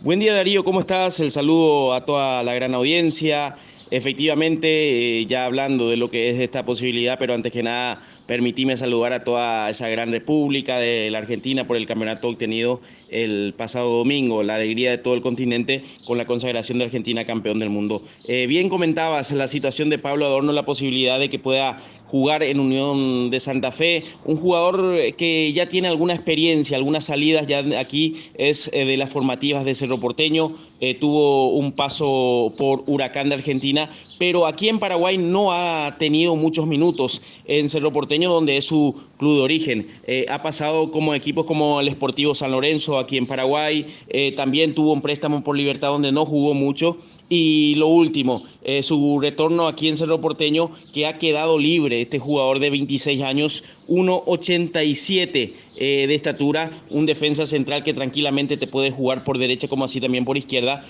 Buen día Darío, ¿cómo estás? El saludo a toda la gran audiencia. Efectivamente, eh, ya hablando de lo que es esta posibilidad, pero antes que nada, permitíme saludar a toda esa gran república de la Argentina por el campeonato obtenido el pasado domingo, la alegría de todo el continente con la consagración de Argentina campeón del mundo. Eh, bien comentabas la situación de Pablo Adorno, la posibilidad de que pueda jugar en Unión de Santa Fe, un jugador que ya tiene alguna experiencia, algunas salidas ya aquí es eh, de las formativas de Cerro Porteño, tuvo un paso por Huracán de Argentina pero aquí en Paraguay no ha tenido muchos minutos en Cerro Porteño, donde es su club de origen. Eh, ha pasado como equipos como el Esportivo San Lorenzo aquí en Paraguay, eh, también tuvo un préstamo por Libertad donde no jugó mucho. Y lo último, eh, su retorno aquí en Cerro Porteño, que ha quedado libre este jugador de 26 años, 1,87 de estatura, un defensa central que tranquilamente te puede jugar por derecha como así también por izquierda,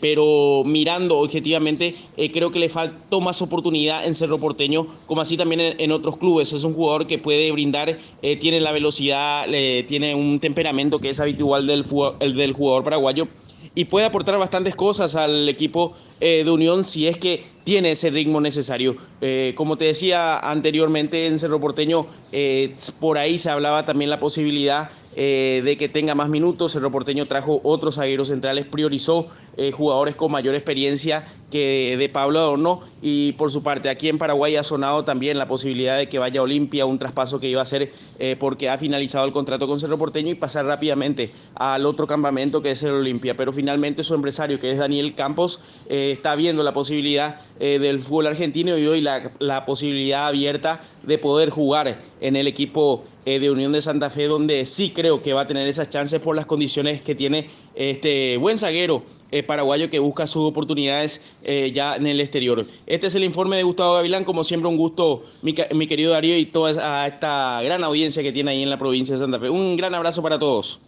pero mirando objetivamente creo que le faltó más oportunidad en Cerro Porteño, como así también en, otros clubes. Es un jugador que puede brindar, eh, tiene la velocidad, tiene un temperamento que es habitual del, el del jugador paraguayo y puede aportar bastantes cosas al equipo eh, de Unión si es que tiene ese ritmo necesario. Eh, como te decía anteriormente en Cerro Porteño, por ahí se hablaba también la posibilidad eh, de que tenga más minutos. El Porteño trajo otros zagueros centrales, priorizó eh, jugadores con mayor experiencia que de Pablo Adorno. Y por su parte, aquí en Paraguay ha sonado también la posibilidad de que vaya a Olimpia, un traspaso que iba a eh, porque ha finalizado el contrato con Cerro Porteño y pasar rápidamente al otro campamento que es el Olimpia. Pero finalmente su empresario, que es Daniel Campos, está viendo la posibilidad del fútbol argentino y hoy la, la posibilidad abierta de poder jugar en el equipo eh, de Unión de Santa Fe, donde sí creo que va a tener esas chances por las condiciones que tiene este buen zaguero eh, paraguayo que busca sus oportunidades eh, ya en el exterior. Este es el informe de Gustavo Gavilán, como siempre un gusto, mi, mi querido Darío, y toda esta gran audiencia que tiene ahí en la provincia de Santa Fe. Un gran abrazo para todos.